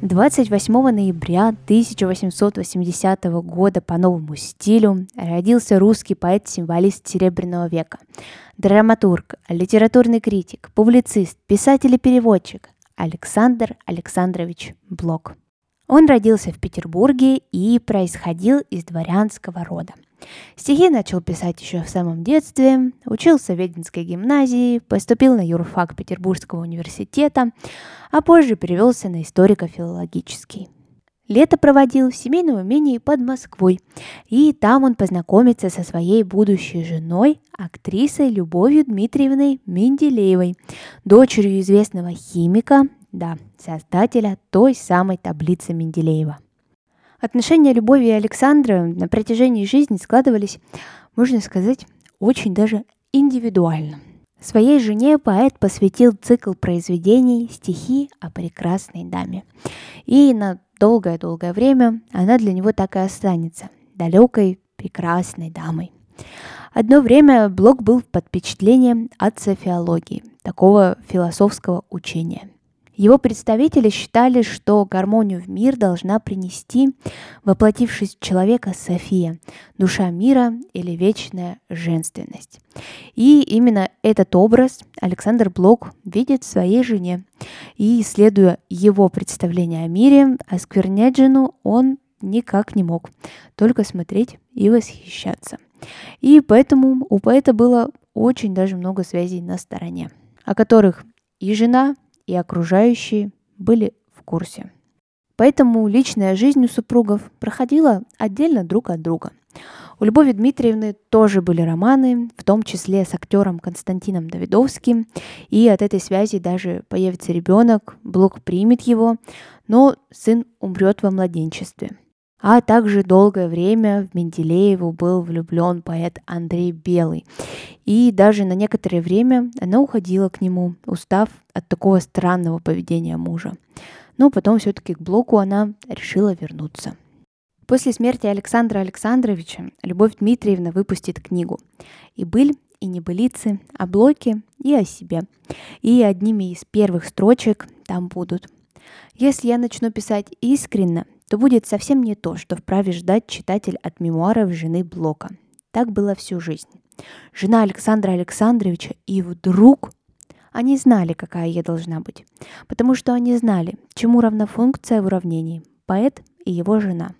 28 ноября 1880 года по новому стилю родился русский поэт-символист Серебряного века, драматург, литературный критик, публицист, писатель и переводчик Александр Александрович Блок. Он родился в Петербурге и происходил из дворянского рода – Стихи начал писать еще в самом детстве, учился в Веденской гимназии, поступил на юрфак Петербургского университета, а позже перевелся на историко-филологический. Лето проводил в семейном имении под Москвой, и там он познакомится со своей будущей женой, актрисой Любовью Дмитриевной Менделеевой, дочерью известного химика, да, создателя той самой таблицы Менделеева – Отношения Любови и Александра на протяжении жизни складывались, можно сказать, очень даже индивидуально. Своей жене поэт посвятил цикл произведений «Стихи о прекрасной даме». И на долгое-долгое время она для него так и останется далекой, прекрасной дамой. Одно время Блок был под впечатлением от софиологии, такого философского учения – его представители считали, что гармонию в мир должна принести воплотившись человека София, душа мира или вечная женственность. И именно этот образ Александр Блок видит в своей жене. И, исследуя его представление о мире, осквернять жену он никак не мог, только смотреть и восхищаться. И поэтому у поэта было очень даже много связей на стороне, о которых и жена, и окружающие были в курсе. Поэтому личная жизнь у супругов проходила отдельно друг от друга. У Любови Дмитриевны тоже были романы, в том числе с актером Константином Давидовским, и от этой связи даже появится ребенок, Блок примет его, но сын умрет во младенчестве – а также долгое время в Менделееву был влюблен поэт Андрей Белый. И даже на некоторое время она уходила к нему, устав от такого странного поведения мужа. Но потом все-таки к Блоку она решила вернуться. После смерти Александра Александровича Любовь Дмитриевна выпустит книгу «И быль, и небылицы, о Блоке и о себе». И одними из первых строчек там будут «Если я начну писать искренно, то будет совсем не то, что вправе ждать читатель от мемуаров жены Блока. Так было всю жизнь. Жена Александра Александровича, и вдруг они знали, какая я должна быть, потому что они знали, чему равна функция в уравнении – поэт и его жена.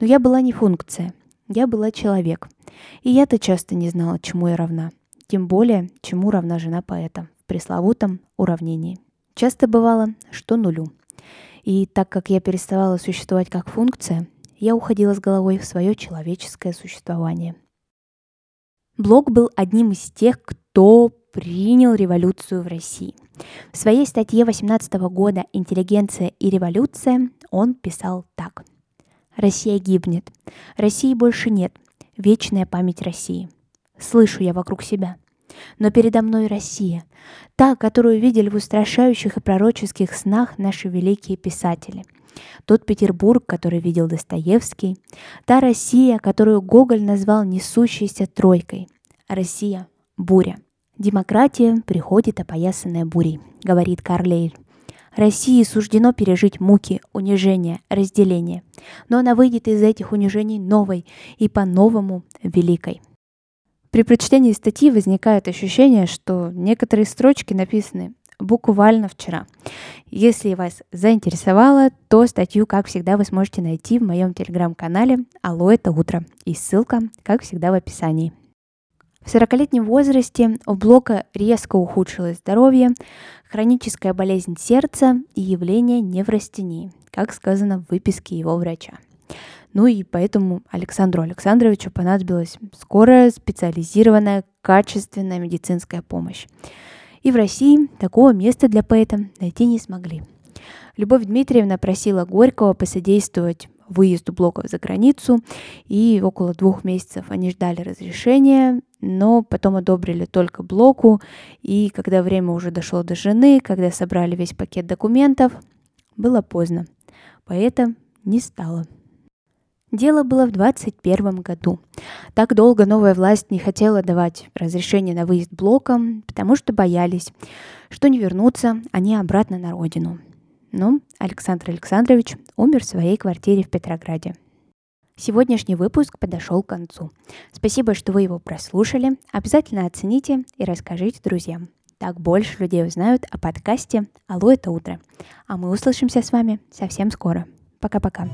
Но я была не функция, я была человек, и я-то часто не знала, чему я равна, тем более, чему равна жена поэта в пресловутом уравнении. Часто бывало, что нулю – и так как я переставала существовать как функция, я уходила с головой в свое человеческое существование. Блок был одним из тех, кто принял революцию в России. В своей статье 18 года «Интеллигенция и революция» он писал так. «Россия гибнет. России больше нет. Вечная память России. Слышу я вокруг себя. Но передо мной Россия, та, которую видели в устрашающих и пророческих снах наши великие писатели. Тот Петербург, который видел Достоевский, та Россия, которую Гоголь назвал несущейся тройкой. Россия — буря. Демократия приходит опоясанная бурей, говорит Карлейль. России суждено пережить муки, унижения, разделения, но она выйдет из этих унижений новой и по-новому великой. При прочтении статьи возникает ощущение, что некоторые строчки написаны буквально вчера. Если вас заинтересовало, то статью, как всегда, вы сможете найти в моем телеграм-канале «Алло, это утро». И ссылка, как всегда, в описании. В 40-летнем возрасте у Блока резко ухудшилось здоровье, хроническая болезнь сердца и явление неврастении, как сказано в выписке его врача. Ну и поэтому Александру Александровичу понадобилась скорая, специализированная, качественная медицинская помощь. И в России такого места для поэта найти не смогли. Любовь Дмитриевна просила Горького посодействовать выезду блоков за границу, и около двух месяцев они ждали разрешения, но потом одобрили только блоку, и когда время уже дошло до жены, когда собрали весь пакет документов, было поздно. Поэта не стало. Дело было в 21 году. Так долго новая власть не хотела давать разрешение на выезд блоком, потому что боялись, что не вернутся они обратно на родину. Но Александр Александрович умер в своей квартире в Петрограде. Сегодняшний выпуск подошел к концу. Спасибо, что вы его прослушали. Обязательно оцените и расскажите друзьям. Так больше людей узнают о подкасте «Алло, это утро». А мы услышимся с вами совсем скоро. Пока-пока.